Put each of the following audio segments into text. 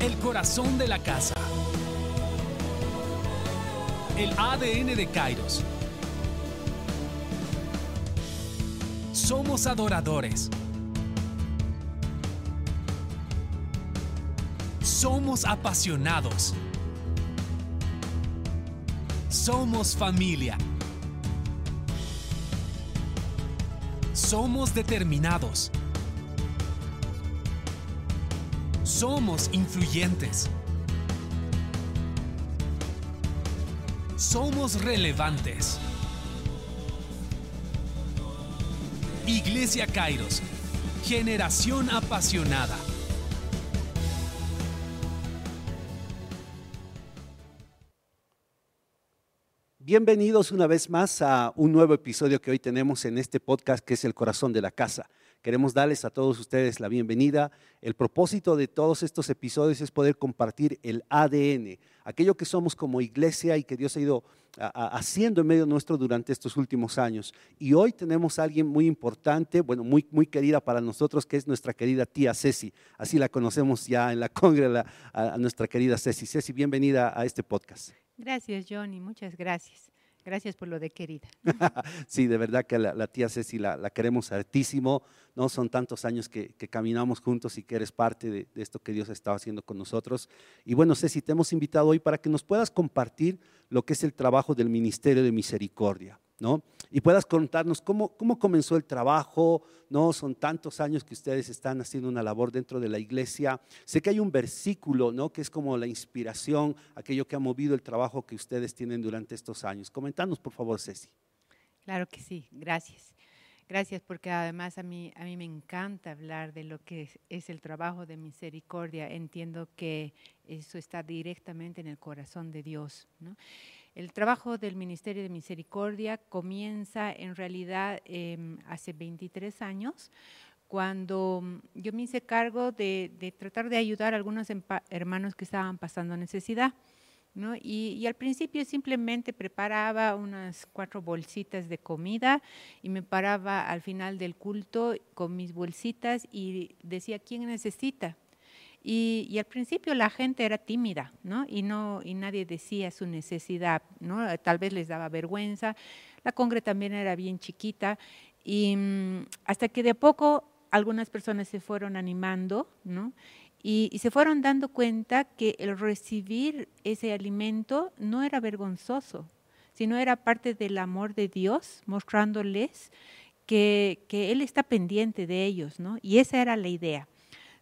El corazón de la casa. El ADN de Kairos. Somos adoradores. Somos apasionados. Somos familia. Somos determinados. Somos influyentes. Somos relevantes. Iglesia Kairos, generación apasionada. Bienvenidos una vez más a un nuevo episodio que hoy tenemos en este podcast que es El Corazón de la Casa. Queremos darles a todos ustedes la bienvenida. El propósito de todos estos episodios es poder compartir el ADN, aquello que somos como iglesia y que Dios ha ido haciendo en medio nuestro durante estos últimos años. Y hoy tenemos a alguien muy importante, bueno, muy, muy querida para nosotros, que es nuestra querida tía Ceci. Así la conocemos ya en la congre, a nuestra querida Ceci. Ceci, bienvenida a este podcast. Gracias, Johnny, muchas gracias. Gracias por lo de querida. sí, de verdad que la, tía Ceci la, queremos hartísimo, ¿no? Son tantos años que, caminamos juntos y que eres parte de, de, esto que Dios ha estado haciendo con nosotros. Y bueno, Ceci, te hemos invitado hoy para que nos puedas compartir lo que es el trabajo del Ministerio de Misericordia. ¿No? Y puedas contarnos cómo, cómo comenzó el trabajo, ¿no? Son tantos años que ustedes están haciendo una labor dentro de la iglesia. Sé que hay un versículo, ¿no? Que es como la inspiración, aquello que ha movido el trabajo que ustedes tienen durante estos años. Comentanos, por favor, Ceci. Claro que sí, gracias. Gracias porque además a mí, a mí me encanta hablar de lo que es, es, el trabajo de misericordia. Entiendo que eso está directamente en el corazón de Dios. ¿no? El trabajo del Ministerio de Misericordia comienza en realidad em, hace 23 años, cuando mm, yo me hice cargo de, tratar de ayudar a algunos hermanos que estaban pasando necesidad. Y, al principio simplemente preparaba unas cuatro bolsitas de comida y me paraba al final del culto con mis bolsitas y decía, ¿quién necesita? Y, al principio la gente era tímida, ¿no? Y, no, y nadie decía su necesidad, ¿no? Tal vez les daba vergüenza. La congre también era bien chiquita. Y mm, hasta que de poco algunas personas se fueron animando, ¿no? Y, y, se fueron dando cuenta que el recibir ese alimento no era vergonzoso, sino era parte del amor de Dios, mostrándoles que, que Él está pendiente de ellos, ¿no? Y esa era la idea.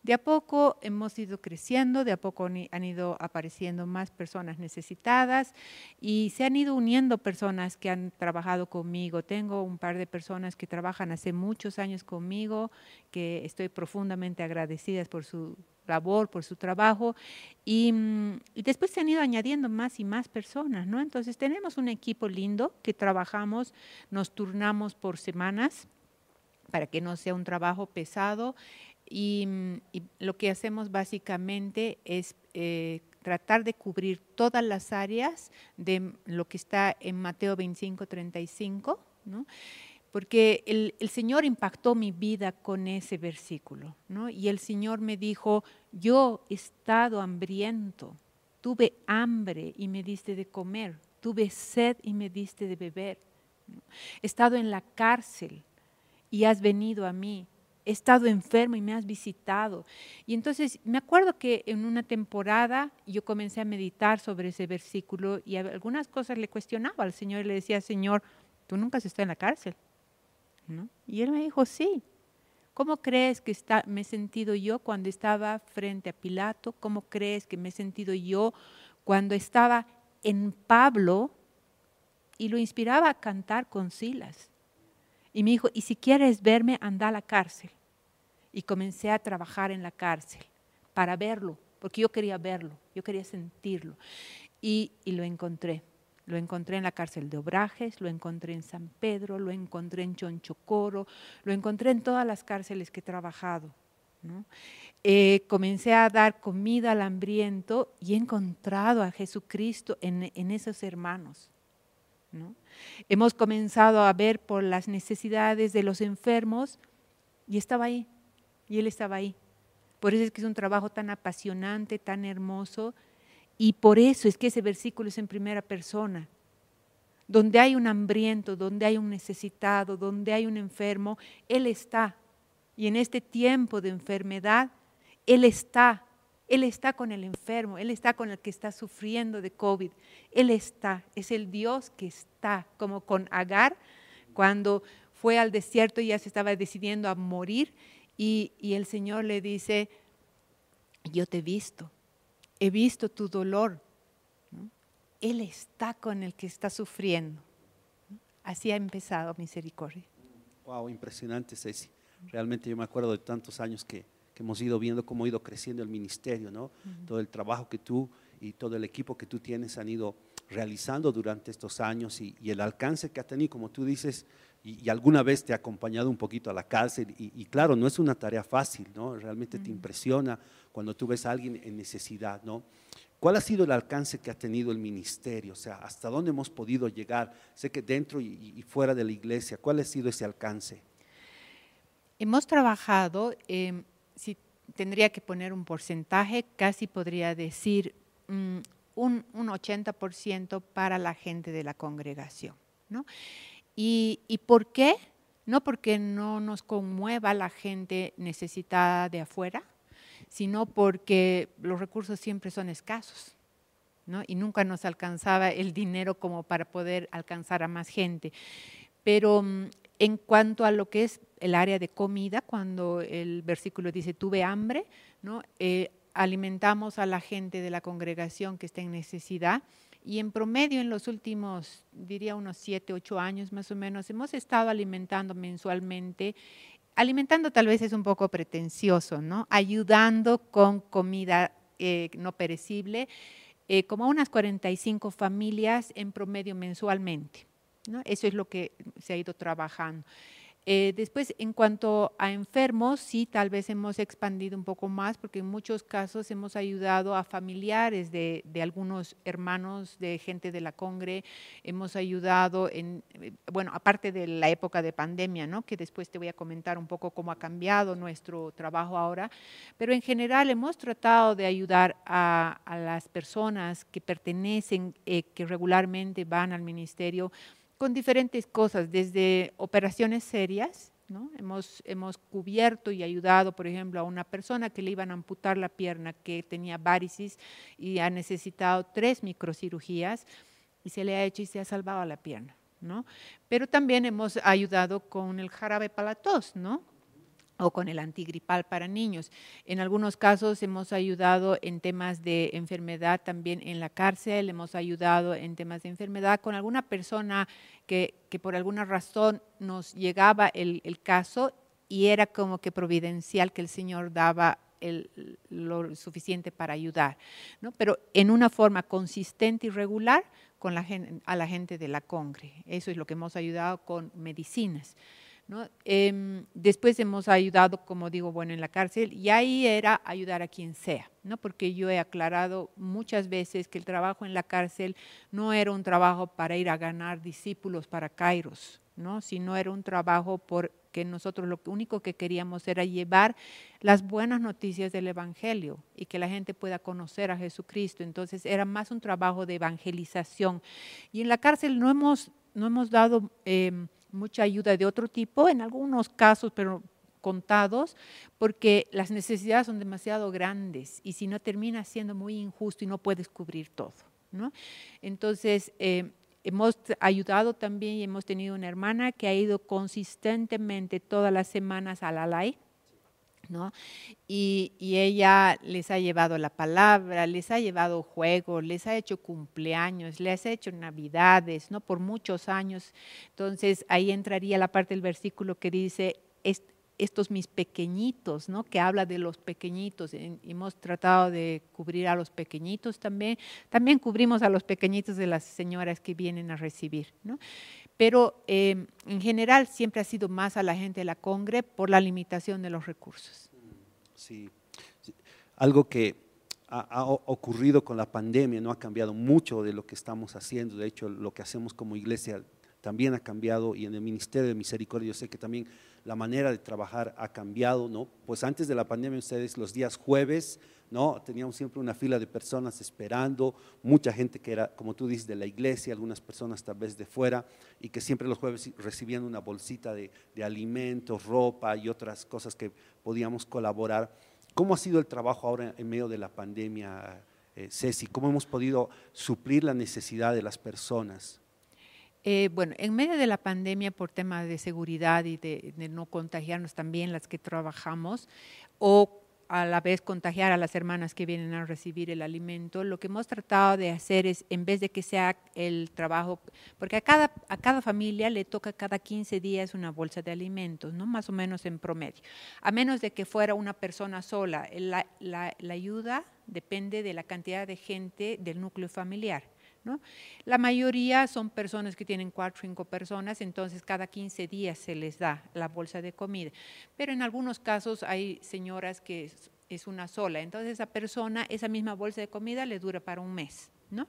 De a poco hemos ido creciendo, de a poco han ido apareciendo más personas necesitadas y se han ido uniendo personas que han trabajado conmigo. Tengo un par de personas que trabajan hace muchos años conmigo, que estoy profundamente agradecida por su labor, por su trabajo, y, y, después se han ido añadiendo más y más personas, ¿no? Entonces tenemos un equipo lindo que trabajamos, nos turnamos por semanas para que no sea un trabajo pesado y, lo que hacemos básicamente es eh, tratar de cubrir todas las áreas de lo que está en Mateo 25, 35, ¿no? porque el, el, Señor impactó mi vida con ese versículo, ¿no? y el Señor me dijo, yo he estado hambriento, tuve hambre y me diste de comer, tuve sed y me diste de beber, he estado en la cárcel y has venido a mí he estado enfermo y me has visitado. Y entonces me acuerdo que en una temporada yo comencé a meditar sobre ese versículo y algunas cosas le cuestionaba al Señor y le decía, Señor, tú nunca has estado en la cárcel. Y él me dijo, sí. ¿Cómo crees que está, me he sentido yo cuando estaba frente a Pilato? ¿Cómo crees que me he sentido yo cuando estaba en Pablo y lo inspiraba a cantar con Silas? Y me dijo, y si quieres verme, anda a la cárcel. Y comencé a trabajar en la cárcel para verlo, porque yo quería verlo, yo quería sentirlo. Y, lo encontré. Lo encontré en la cárcel de Obrajes, lo encontré en San Pedro, lo encontré en Chonchocoro, lo encontré en todas las cárceles que he trabajado. Eh, comencé a dar comida al hambriento y he encontrado a Jesucristo en, en esos hermanos. Hemos comenzado a ver por las necesidades de los enfermos y estaba ahí, y Él estaba ahí. Por eso es que es un trabajo tan apasionante, tan hermoso, y por eso es que ese versículo es en primera persona. Donde hay un hambriento, donde hay un necesitado, donde hay un enfermo, Él está. Y en este tiempo de enfermedad, Él está. Él está con el enfermo, Él está con el que está sufriendo de COVID. Él está, es el Dios que está, como con Agar, cuando fue al desierto y ya se estaba decidiendo a morir y, el Señor le dice, yo te he visto, he visto tu dolor. Él está con el que está sufriendo. Así ha empezado misericordia. Wow, impresionante, Ceci. Realmente yo me acuerdo de tantos años que, hemos ido viendo cómo ha ido creciendo el ministerio, ¿no? Todo el trabajo que tú y todo el equipo que tú tienes han ido realizando durante estos años y, y el alcance que ha tenido, como tú dices, y, alguna vez te ha acompañado un poquito a la cárcel y, claro, no es una tarea fácil, ¿no? Realmente te impresiona cuando tú ves a alguien en necesidad, ¿no? ¿Cuál ha sido el alcance que ha tenido el ministerio? O sea, ¿hasta dónde hemos podido llegar? Sé que dentro y, fuera de la iglesia, ¿cuál ha sido ese alcance? Hemos trabajado, em, si tendría que poner un porcentaje, casi podría decir mm, un, un 80% para la gente de la congregación, ¿no? ¿Y, por qué? No porque no nos conmueva la gente necesitada de afuera, sino porque los recursos siempre son escasos. ¿no? Y nunca nos alcanzaba el dinero como para poder alcanzar a más gente. Pero mm, en cuanto a lo que es el área de comida, cuando el versículo dice tuve hambre. Eh, alimentamos a la gente de la congregación que está en necesidad y en promedio en los últimos, diría unos siete, ocho años más o menos, hemos estado alimentando mensualmente. Alimentando tal vez es un poco pretencioso. Ayudando con comida eh, no perecible, eh, como unas 45 familias en promedio mensualmente. Eso es lo que se ha ido trabajando. Eh, después, en cuanto a enfermos, sí, tal vez hemos expandido un poco más, porque en muchos casos hemos ayudado a familiares de, algunos hermanos, de gente de la Congre, hemos ayudado en, eh, bueno, aparte de la época de pandemia, ¿no? que después te voy a comentar un poco cómo ha cambiado nuestro trabajo ahora, pero en general hemos tratado de ayudar a, las personas que pertenecen, eh, que regularmente van al ministerio, con diferentes cosas, desde operaciones serias, ¿no? hemos, hemos cubierto y ayudado, por ejemplo, a una persona que le iban a amputar la pierna, que tenía varices y ha necesitado tres microcirugías y se le ha hecho y se ha salvado la pierna. ¿no? Pero también hemos ayudado con el jarabe para la tos, ¿no? O con el antigripal para niños. En algunos casos hemos ayudado en temas de enfermedad también en la cárcel, hemos ayudado en temas de enfermedad con alguna persona que, por alguna razón nos llegaba el, caso y era como que providencial que el Señor daba lo suficiente para ayudar, ¿no? pero en una forma consistente y regular con la, a la gente de la Congre. Eso es lo que hemos ayudado con medicinas. Em, después hemos ayudado, como digo, bueno, en la cárcel y ahí era ayudar a quien sea, ¿no? porque yo he aclarado muchas veces que el trabajo en la cárcel no era un trabajo para ir a ganar discípulos para Kairos, ¿no? sino era un trabajo porque nosotros lo único que queríamos era llevar las buenas noticias del Evangelio y que la gente pueda conocer a Jesucristo. Entonces era más un trabajo de evangelización. Y en la cárcel no hemos, no hemos dado... Em, mucha ayuda de otro tipo, en algunos casos, pero contados, porque las necesidades son demasiado grandes y si no termina siendo muy injusto y no puedes cubrir todo. ¿no? Entonces, eh, hemos ayudado también y hemos tenido una hermana que ha ido consistentemente todas las semanas a la LAI ¿no? Y, ella les ha llevado la palabra, les ha llevado juegos, les ha hecho cumpleaños, les ha hecho navidades, ¿no? Por muchos años. Entonces ahí entraría la parte del versículo que dice, estos mis pequeñitos, ¿no? Que habla de los pequeñitos. Hemos tratado de cubrir a los pequeñitos también. También cubrimos a los pequeñitos de las señoras que vienen a recibir, ¿no? Pero em, en general siempre ha sido más a la gente de la Congre por la limitación de los recursos. Sí, algo que ha, ocurrido con la pandemia, no ha cambiado mucho de lo que estamos haciendo, de hecho lo que hacemos como iglesia también ha cambiado y en el Ministerio de Misericordia yo sé que también la manera de trabajar ha cambiado, ¿no? Pues antes de la pandemia ustedes los días jueves, ¿no? Teníamos siempre una fila de personas esperando, mucha gente que era, como tú dices, de la iglesia, algunas personas tal vez de fuera, y que siempre los jueves recibían una bolsita de, alimentos, ropa y otras cosas que podíamos colaborar. ¿Cómo ha sido el trabajo ahora en medio de la pandemia, eh, Ceci? ¿Cómo hemos podido suplir la necesidad de las personas? Eh, bueno, en medio de la pandemia, por temas de seguridad y de, no contagiarnos también las que trabajamos, o a la vez contagiar a las hermanas que vienen a recibir el alimento, lo que hemos tratado de hacer es, en vez de que sea el trabajo, porque a cada, a cada familia le toca cada 15 días una bolsa de alimentos, ¿no? más o menos en promedio, a menos de que fuera una persona sola. La, la, la ayuda depende de la cantidad de gente del núcleo familiar. La mayoría son personas que tienen cuatro o cinco personas, entonces cada 15 días se les da la bolsa de comida. Pero en algunos casos hay señoras que es, una sola, entonces esa persona, esa misma bolsa de comida le dura para un mes. ¿no?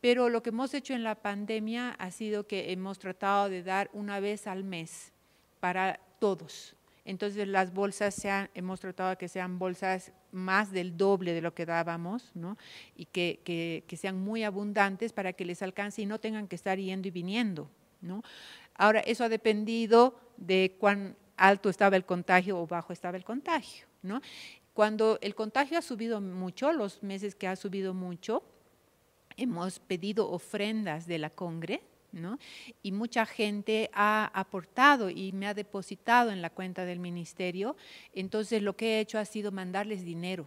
Pero lo que hemos hecho en la pandemia ha sido que hemos tratado de dar una vez al mes para todos, entonces las bolsas se hemos tratado de que sean bolsas más del doble de lo que dábamos, ¿no? Y que, sean muy abundantes para que les alcance y no tengan que estar yendo y viniendo, ¿no? Ahora, eso ha dependido de cuán alto estaba el contagio o bajo estaba el contagio. Cuando el contagio ha subido mucho, los meses que ha subido mucho, hemos pedido ofrendas de la Congre, y mucha gente ha aportado y me ha depositado en la cuenta del ministerio. Entonces lo que he hecho ha sido mandarles dinero.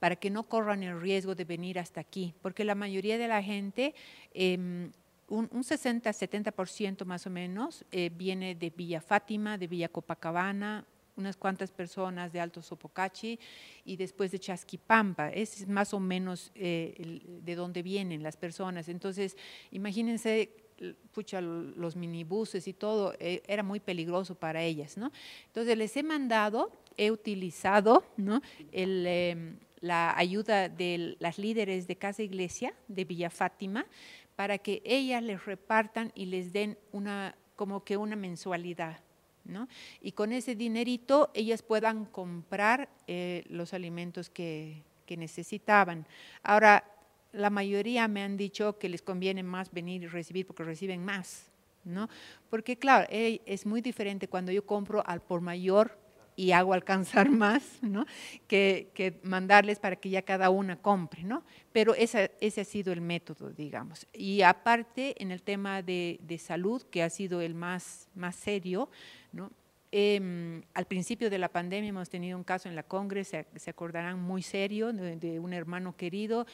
para que no corran el riesgo de venir hasta aquí, porque la mayoría de la gente, em, un, 60-70% más o menos, eh, viene de Villa Fátima, de Villa Copacabana, unas cuantas personas de Alto Sopocachi y después de Chasquipampa. Es más o menos eh, de dónde vienen las personas. Entonces, imagínense, pucha, los minibuses y todo, eh, era muy peligroso para ellas, ¿no? Entonces, les he mandado, he utilizado, ¿no? Em, la ayuda de las líderes de Casa Iglesia de Villa Fátima para que ellas les repartan y les den una como que una mensualidad, y con ese dinerito ellas puedan comprar eh, los alimentos que, necesitaban. Ahora, la mayoría me han dicho que les conviene más venir y recibir porque reciben más, ¿no? Porque claro, es muy diferente cuando yo compro al por mayor y hago alcanzar más, ¿no? Que, mandarles para que ya cada una compre, ¿no? Pero ese ha sido el método, digamos. Y aparte, en el tema de, de salud, que ha sido el más, más serio, ¿no? Em, al principio de la pandemia hemos tenido un caso en la Congres, se, acordarán muy serio, de, un hermano querido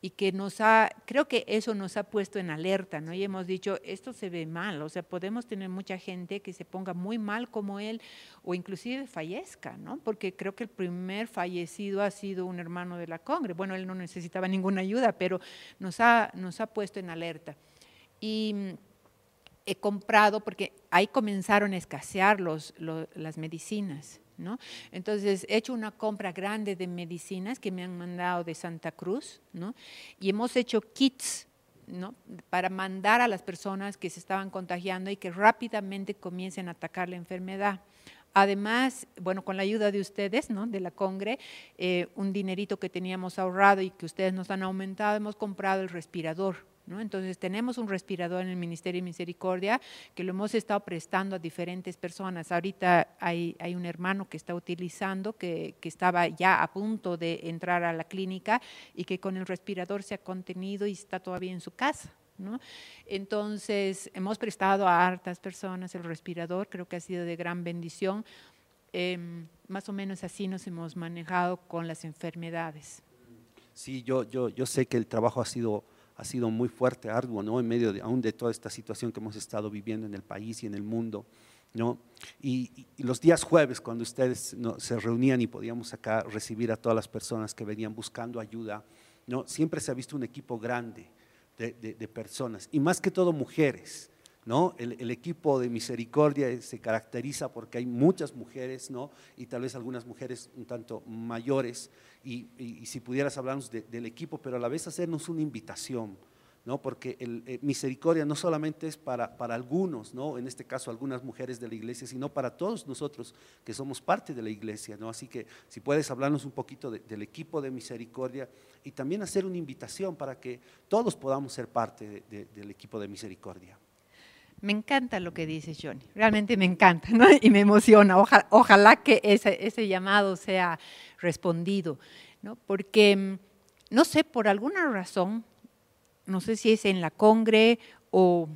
y que nos ha, creo que eso nos ha puesto en alerta, ¿no? Y hemos dicho, esto se ve mal, o sea, podemos tener mucha gente que se ponga muy mal como él o inclusive fallezca, ¿no? Porque creo que el primer fallecido ha sido un hermano de la Congres. Bueno, él no necesitaba ninguna ayuda, pero nos ha, nos ha puesto en alerta. Y he comprado, porque ahí comenzaron a escasear los, las medicinas, ¿no? Entonces he hecho una compra grande de medicinas que me han mandado de Santa Cruz, ¿no? Y hemos hecho kits, ¿no? Para mandar a las personas que se estaban contagiando y que rápidamente comiencen a atacar la enfermedad. Además, bueno, con la ayuda de ustedes, ¿no? de la Congre, eh, un dinerito que teníamos ahorrado y que ustedes nos han aumentado, hemos comprado el respirador entonces tenemos un respirador en el Ministerio de Misericordia que lo hemos estado prestando a diferentes personas. Ahorita hay, hay un hermano que está utilizando, que, estaba ya a punto de entrar a la clínica y que con el respirador se ha contenido y está todavía en su casa. ¿no? Entonces hemos prestado a hartas personas el respirador, creo que ha sido de gran bendición. Em, más o menos así nos hemos manejado con las enfermedades. Sí, yo, yo, yo sé que el trabajo ha sido ha sido muy fuerte, arduo, ¿no? En medio de, aún de toda esta situación que hemos estado viviendo en el país y en el mundo, ¿no? Y, los días jueves, cuando ustedes se reunían y podíamos acá recibir a todas las personas que venían buscando ayuda, ¿no? Siempre se ha visto un equipo grande de, de personas, y más que todo mujeres, ¿no? El, equipo de misericordia se caracteriza porque hay muchas mujeres, ¿no? Y tal vez algunas mujeres un tanto mayores, y, si pudieras hablarnos del equipo, pero a la vez hacernos una invitación, ¿no? porque el, eh, misericordia no solamente es para, para algunos, ¿no? en este caso algunas mujeres de la iglesia, sino para todos nosotros que somos parte de la iglesia. ¿no? Así que si puedes hablarnos un poquito del equipo de misericordia y también hacer una invitación para que todos podamos ser parte del equipo de misericordia. Me encanta lo que dices, Johnny. Realmente me encanta ¿no? y me emociona. Ojalá, que ese, ese, llamado sea respondido, porque mm, no sé, por alguna razón, no sé si es en la congre o,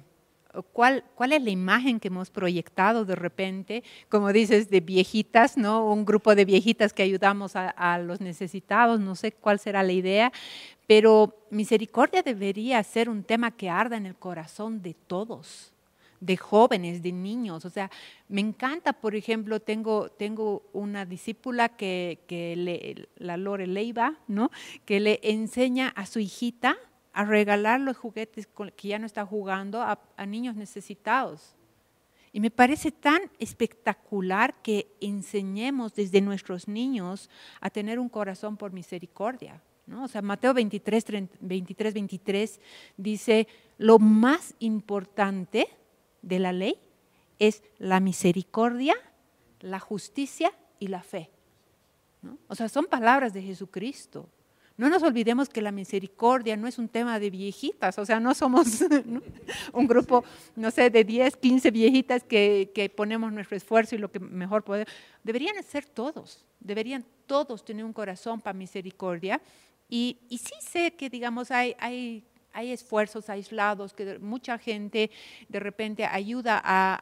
cuál, es la imagen que hemos proyectado de repente, como dices, de viejitas, ¿no? Un grupo de viejitas que ayudamos a los necesitados, no sé cuál será la idea, pero misericordia debería ser un tema que arda en el corazón de todos de jóvenes, de niños. O sea, me encanta, por ejemplo, tengo, tengo una discípula que, que la Lore Leiva, ¿no? que le enseña a su hijita a regalar los juguetes que ya no está jugando a, niños necesitados. Y me parece tan espectacular que enseñemos desde nuestros niños a tener un corazón por misericordia. ¿no? O sea, Mateo 23, 23, 23 dice, lo más importante de la ley es la misericordia, la justicia y la fe. ¿no? O sea, son palabras de Jesucristo. No nos olvidemos que la misericordia no es un tema de viejitas, o sea, no somos un grupo, no sé, de 10, 15 viejitas que, ponemos nuestro esfuerzo y lo que mejor podemos. Deberían ser todos, deberían todos tener un corazón para misericordia. Y, y sí sé que, digamos, hay, hay esfuerzos aislados, que mucha gente de repente ayuda a,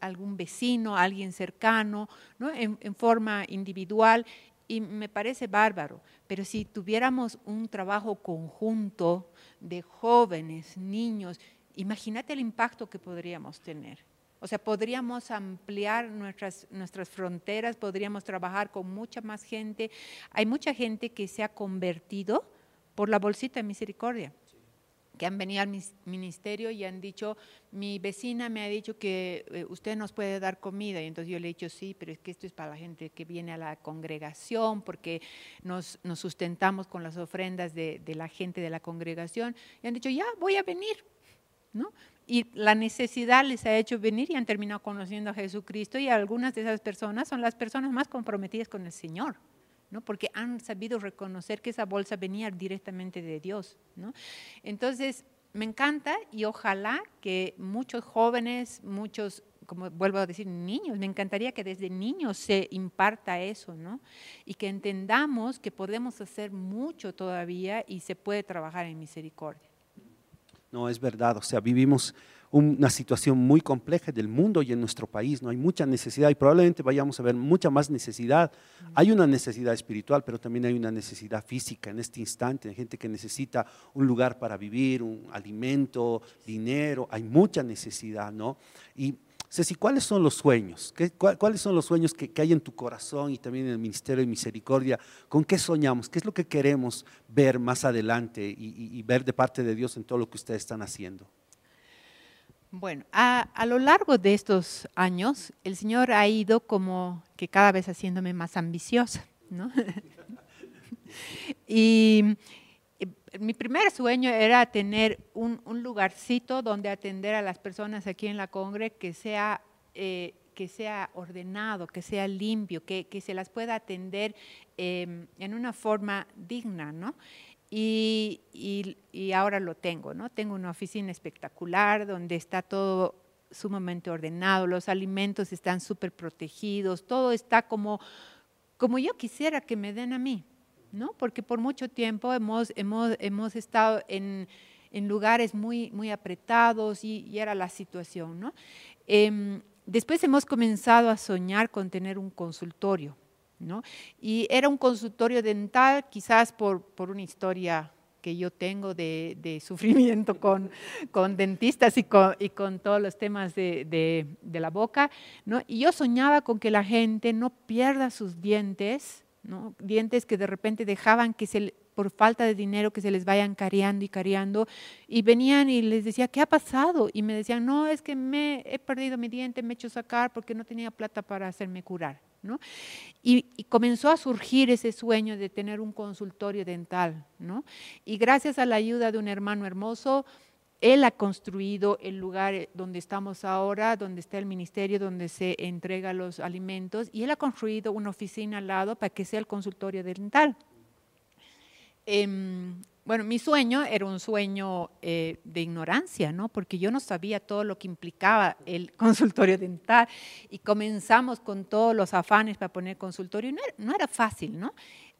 algún vecino, a alguien cercano, ¿no? en, en forma individual y me parece bárbaro, pero si tuviéramos un trabajo conjunto de jóvenes, niños, imagínate el impacto que podríamos tener. O sea, podríamos ampliar nuestras, nuestras fronteras, podríamos trabajar con mucha más gente. Hay mucha gente que se ha convertido por la bolsita de misericordia que han venido al ministerio y han dicho, mi vecina me ha dicho que eh, usted nos puede dar comida. Y entonces yo le he dicho, sí, pero es que esto es para la gente que viene a la congregación, porque nos, nos sustentamos con las ofrendas de, de, la gente de la congregación. Y han dicho, ya, voy a venir. ¿no? Y la necesidad les ha hecho venir y han terminado conociendo a Jesucristo y algunas de esas personas son las personas más comprometidas con el Señor. ¿No? porque han sabido reconocer que esa bolsa venía directamente de Dios. ¿no? Entonces, me encanta y ojalá que muchos jóvenes, muchos, como vuelvo a decir, niños, me encantaría que desde niños se imparta eso, ¿no? Y que entendamos que podemos hacer mucho todavía y se puede trabajar en misericordia. No, es verdad, o sea, vivimos una situación muy compleja del mundo y en nuestro país. No hay mucha necesidad y probablemente vayamos a ver mucha más necesidad. Hay una necesidad espiritual, pero también hay una necesidad física en este instante. Hay gente que necesita un lugar para vivir, un alimento, dinero. Hay mucha necesidad, ¿no? Y Ceci, ¿cuáles son los sueños? ¿Qué, ¿Cuáles son los sueños que, hay en tu corazón y también en el Ministerio de Misericordia? ¿Con qué soñamos? ¿Qué es lo que queremos ver más adelante y ver de parte de Dios en todo lo que ustedes están haciendo? Bueno, a, lo largo de estos años, el Señor ha ido como que cada vez haciéndome más ambiciosa, ¿no? y, mi primer sueño era tener un, lugarcito donde atender a las personas aquí en la Congre que sea, eh, que sea ordenado, que sea limpio, que, se las pueda atender em, en una forma digna, ¿no? Y, y, ahora lo tengo, ¿no? Tengo una oficina espectacular donde está todo sumamente ordenado, los alimentos están súper protegidos, todo está como, como yo quisiera que me den a mí, ¿no? Porque por mucho tiempo hemos, hemos, hemos estado en, en, lugares muy, muy apretados y, y era la situación, ¿no? Eh, después hemos comenzado a soñar con tener un consultorio y era un consultorio dental, quizás por, por una historia que yo tengo de, de sufrimiento con, con dentistas y con, y con, todos los temas de, de, de, la boca, ¿no? Y yo soñaba con que la gente no pierda sus dientes dientes que de repente dejaban que se, por falta de dinero que se les vayan cariando y cariando, y venían y les decía, ¿qué ha pasado? Y me decían, no, es que me he perdido mi diente, me he hecho sacar porque no tenía plata para hacerme curar. ¿no? Y, y, comenzó a surgir ese sueño de tener un consultorio dental. ¿no? Y gracias a la ayuda de un hermano hermoso, él ha construido el lugar eh, donde estamos ahora, donde está el ministerio, donde se entrega los alimentos, y él ha construido una oficina al lado para que sea el consultorio dental. Eh, bueno, mi sueño era un sueño eh, de ignorancia, ¿no? Porque yo no sabía todo lo que implicaba el consultorio dental y comenzamos con todos los afanes para poner consultorio. Y no era, fácil, ¿no?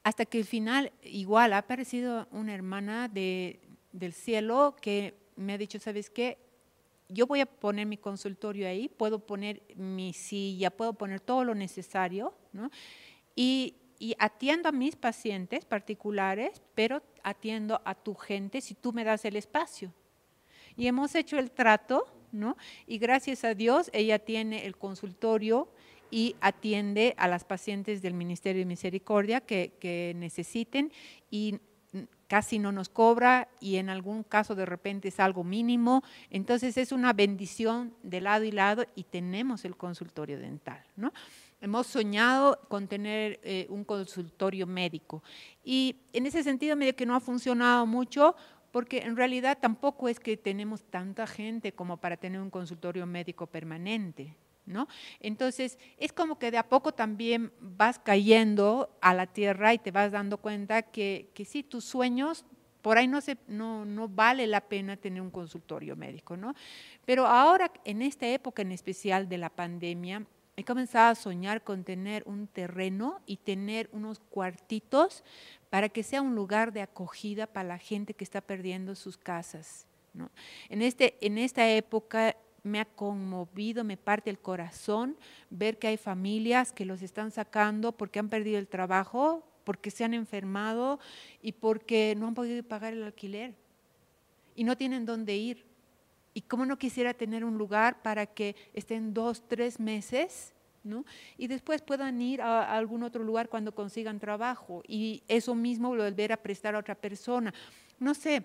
Hasta que al final, igual, ha aparecido una hermana de, del cielo que me ha dicho, ¿sabes qué? Yo voy a poner mi consultorio ahí, puedo poner mi silla, puedo poner todo lo necesario, ¿no? Y, atiendo a mis pacientes particulares, pero atiendo a tu gente si tú me das el espacio. Y hemos hecho el trato, ¿no? Y gracias a Dios ella tiene el consultorio y atiende a las pacientes del Ministerio de Misericordia que, que necesiten y casi no nos cobra y en algún caso de repente es algo mínimo. Entonces es una bendición de lado y lado y tenemos el consultorio dental, ¿no? Hemos soñado con tener eh, un consultorio médico y en ese sentido medio que no ha funcionado mucho porque en realidad tampoco es que tenemos tanta gente como para tener un consultorio médico permanente. ¿No? Entonces, es como que de a poco también vas cayendo a la tierra y te vas dando cuenta que, que sí, tus sueños, por ahí no, se, no, no vale la pena tener un consultorio médico, ¿no? Pero ahora, en esta época en especial de la pandemia, he comenzado a soñar con tener un terreno y tener unos cuartitos para que sea un lugar de acogida para la gente que está perdiendo sus casas. ¿no? En, este, en esta época me ha conmovido, me parte el corazón ver que hay familias que los están sacando porque han perdido el trabajo, porque se han enfermado y porque no han podido pagar el alquiler y no tienen dónde ir. Y cómo no quisiera tener un lugar para que estén dos, tres meses, ¿no? Y después puedan ir a, a algún otro lugar cuando consigan trabajo y eso mismo volver a prestar a otra persona. No sé,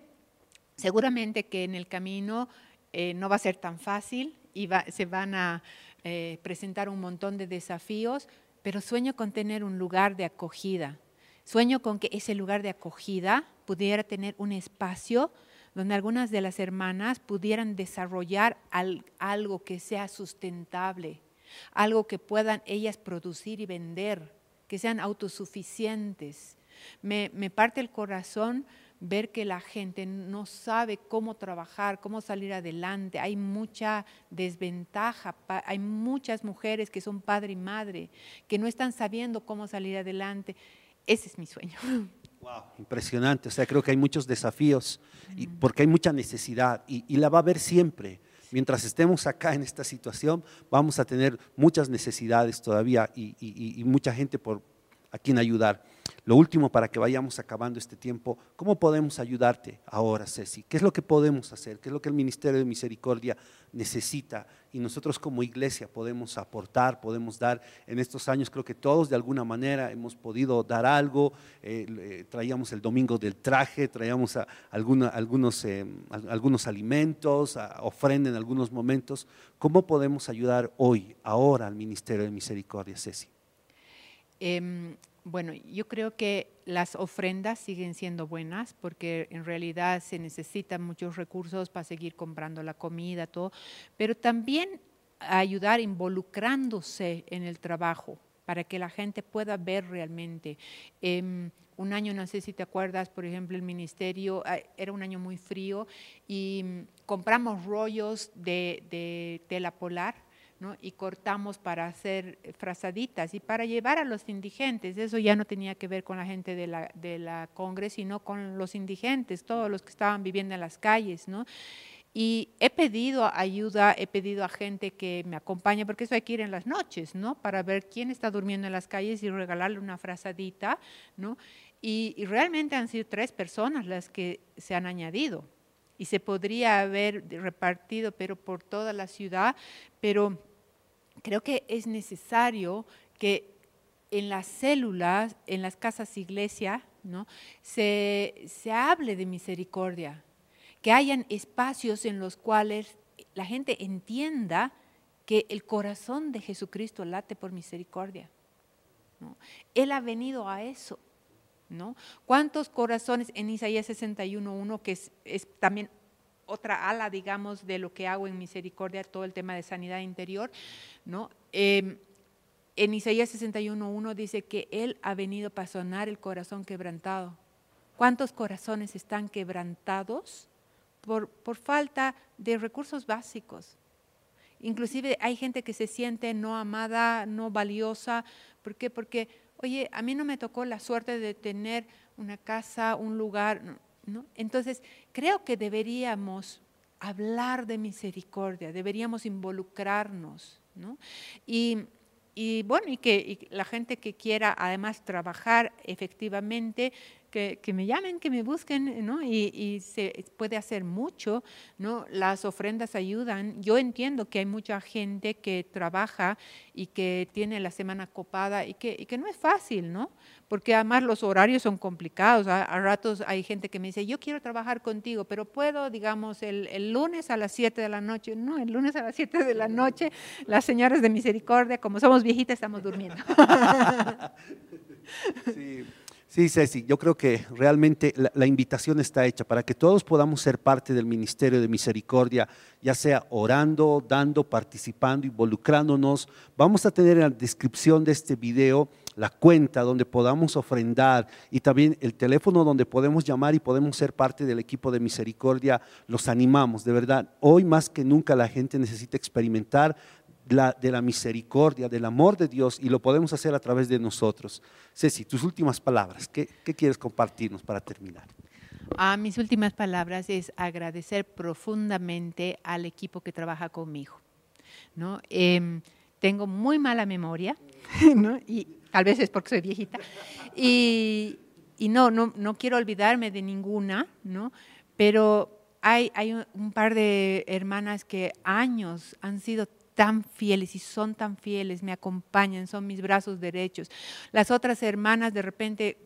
seguramente que en el camino eh, no va a ser tan fácil y se van a eh, presentar un montón de desafíos, pero sueño con tener un lugar de acogida. Sueño con que ese lugar de acogida pudiera tener un espacio donde algunas de las hermanas pudieran desarrollar al, algo que sea sustentable, algo que puedan ellas producir y vender, que sean autosuficientes. Me parte el corazón ver que la gente no sabe cómo trabajar, cómo salir adelante. Hay mucha desventaja, hay muchas mujeres que son padre y madre, que no están sabiendo cómo salir adelante. Ese es mi sueño. Wow, impresionante. O sea, creo que hay muchos desafíos y porque hay mucha necesidad y, y la va a haber siempre. Mientras estemos acá en esta situación, vamos a tener muchas necesidades todavía y, y, y mucha gente por a quien ayudar. Lo último para que vayamos acabando este tiempo, ¿cómo podemos ayudarte ahora, Ceci? ¿Qué es lo que podemos hacer? ¿Qué es lo que el Ministerio de Misericordia necesita? Y nosotros como iglesia podemos aportar, podemos dar. En estos años creo que todos de alguna manera hemos podido dar algo. Eh, traíamos el domingo del traje, traíamos a algunos, eh, algunos alimentos, ofrenda en algunos momentos. ¿Cómo podemos ayudar hoy, ahora al Ministerio de Misericordia, Ceci? Eh, bueno, yo creo que las ofrendas siguen siendo buenas porque en realidad se necesitan muchos recursos para seguir comprando la comida, todo, pero también ayudar involucrándose en el trabajo para que la gente pueda ver realmente. Eh, un año, no sé si te acuerdas, por ejemplo, el ministerio, ah, era un año muy frío y mm, compramos rollos de, de tela polar ¿no? y cortamos para hacer frazaditas y para llevar a los indigentes. Eso ya no tenía que ver con la gente de la, de la Congre, sino con los indigentes, todos los que estaban viviendo en las calles. ¿no? Y he pedido ayuda, he pedido a gente que me acompañe, porque eso hay que ir en las noches, ¿no? Para ver quién está durmiendo en las calles y regalarle una frazadita, ¿no? Y, y realmente han sido tres personas las que se han añadido. Y se podría haber repartido, pero por toda la ciudad, pero creo que es necesario que en las células, en las casas iglesia, ¿no? se, se hable de misericordia, que hayan espacios en los cuales la gente entienda que el corazón de Jesucristo late por misericordia. ¿no? Él ha venido a eso. ¿no? ¿Cuántos corazones en Isaías 61.1, que es, es, también otra ala, digamos, de lo que hago en misericordia, todo el tema de sanidad interior, ¿no? Eh, en Isaías 61.1 dice que Él ha venido para sanar el corazón quebrantado. ¿Cuántos corazones están quebrantados por, por falta de recursos básicos? Inclusive hay gente que se siente no amada, no valiosa. ¿Por qué? Porque, oye, a mí no me tocó la suerte de tener una casa, un lugar. Entonces, creo que deberíamos hablar de misericordia, deberíamos involucrarnos. ¿no? Y, y bueno, y que y la gente que quiera además trabajar efectivamente que, que, me llamen, que me busquen, ¿no? Y, y, se puede hacer mucho, ¿no? Las ofrendas ayudan. Yo entiendo que hay mucha gente que trabaja y que tiene la semana copada y que, y que no es fácil, ¿no? Porque además los horarios son complicados. A, a, ratos hay gente que me dice, yo quiero trabajar contigo, pero puedo, digamos, el, el lunes a las 7 de la noche. No, el lunes a las 7 de la noche, las señoras de misericordia, como somos viejitas, estamos durmiendo. Sí. Ceci, yo creo que realmente la, la, invitación está hecha para que todos podamos ser parte del Ministerio de Misericordia, ya sea orando, dando, participando, involucrándonos. Vamos a tener en la descripción de este video la cuenta donde podamos ofrendar y también el teléfono donde podemos llamar y podemos ser parte del equipo de misericordia. Los animamos, de verdad. Hoy más que nunca la gente necesita experimentar de la misericordia, del amor de Dios y lo podemos hacer a través de nosotros. Ceci, tus últimas palabras, ¿qué, qué quieres compartirnos para terminar? Ah, mis últimas palabras es agradecer profundamente al equipo que trabaja conmigo. ¿no? Eh, tengo muy mala memoria, ¿no? y tal vez es porque soy viejita, y, y no, no, no quiero olvidarme de ninguna, ¿no? pero hay, hay un par de hermanas que años han sido tan fieles y son tan fieles, me acompañan, son mis brazos derechos. Las otras hermanas de repente,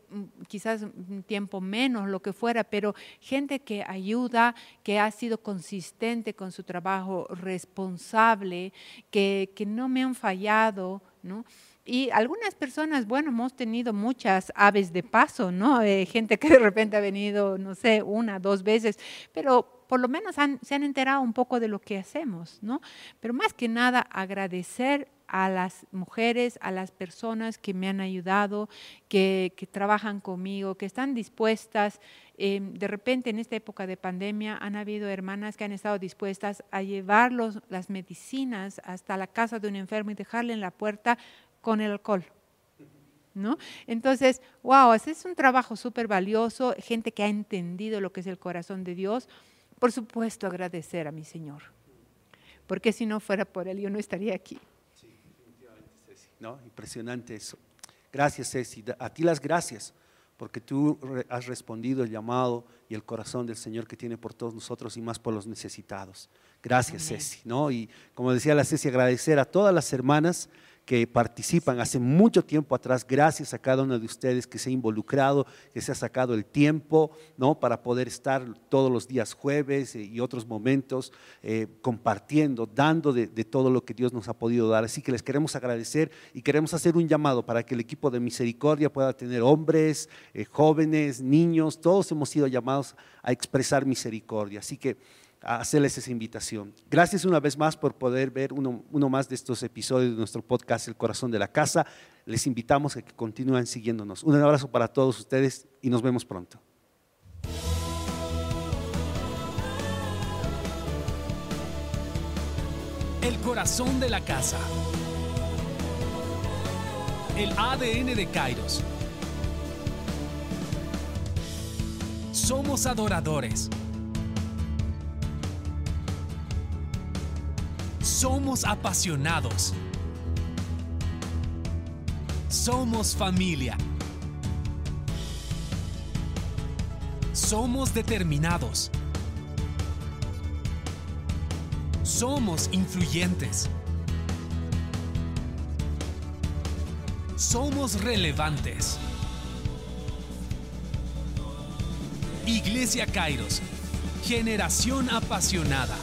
quizás un tiempo menos, lo que fuera, pero gente que ayuda, que ha sido consistente con su trabajo, responsable, que, que no me han fallado, ¿no? Y algunas personas, bueno, hemos tenido muchas aves de paso, ¿no? Eh, gente que de repente ha venido, no sé, una, dos veces, pero por lo menos se han enterado un poco de lo que hacemos, ¿no? Pero más que nada agradecer a las mujeres, a las personas que me han ayudado, que, trabajan conmigo, que están dispuestas. Eh, de repente en esta época de pandemia han habido hermanas que han estado dispuestas a llevar las medicinas hasta la casa de un enfermo y dejarle en la puerta con el alcohol. ¿No? Entonces, wow, es un trabajo súper valioso, gente que ha entendido lo que es el corazón de Dios. Por supuesto, agradecer a mi Señor, porque si no fuera por Él, yo no estaría aquí. Sí, definitivamente, Ceci. ¿No? Impresionante eso. Gracias, Ceci. A ti las gracias, porque tú has respondido el llamado y el corazón del Señor que tiene por todos nosotros y más por los necesitados. Gracias, Amén. Ceci. ¿no? Y como decía la Ceci, agradecer a todas las hermanas que participan hace mucho tiempo atrás, gracias a cada uno de ustedes que se ha involucrado, que se ha sacado el tiempo ¿no? para poder estar todos los días jueves y otros momentos eh, compartiendo, dando de, de, todo lo que Dios nos ha podido dar. Así que les queremos agradecer y queremos hacer un llamado para que el equipo de misericordia pueda tener hombres, eh, jóvenes, niños, todos hemos sido llamados a expresar misericordia. Así que a hacerles esa invitación. Gracias una vez más por poder ver uno, uno, más de estos episodios de nuestro podcast El Corazón de la Casa. Les invitamos a que continúen siguiéndonos. Un abrazo para todos ustedes y nos vemos pronto. El corazón de la casa. El ADN de Kairos. Somos adoradores. Somos apasionados. Somos familia. Somos determinados. Somos influyentes. somos relevantes. Iglesia Kairos, generación apasionada.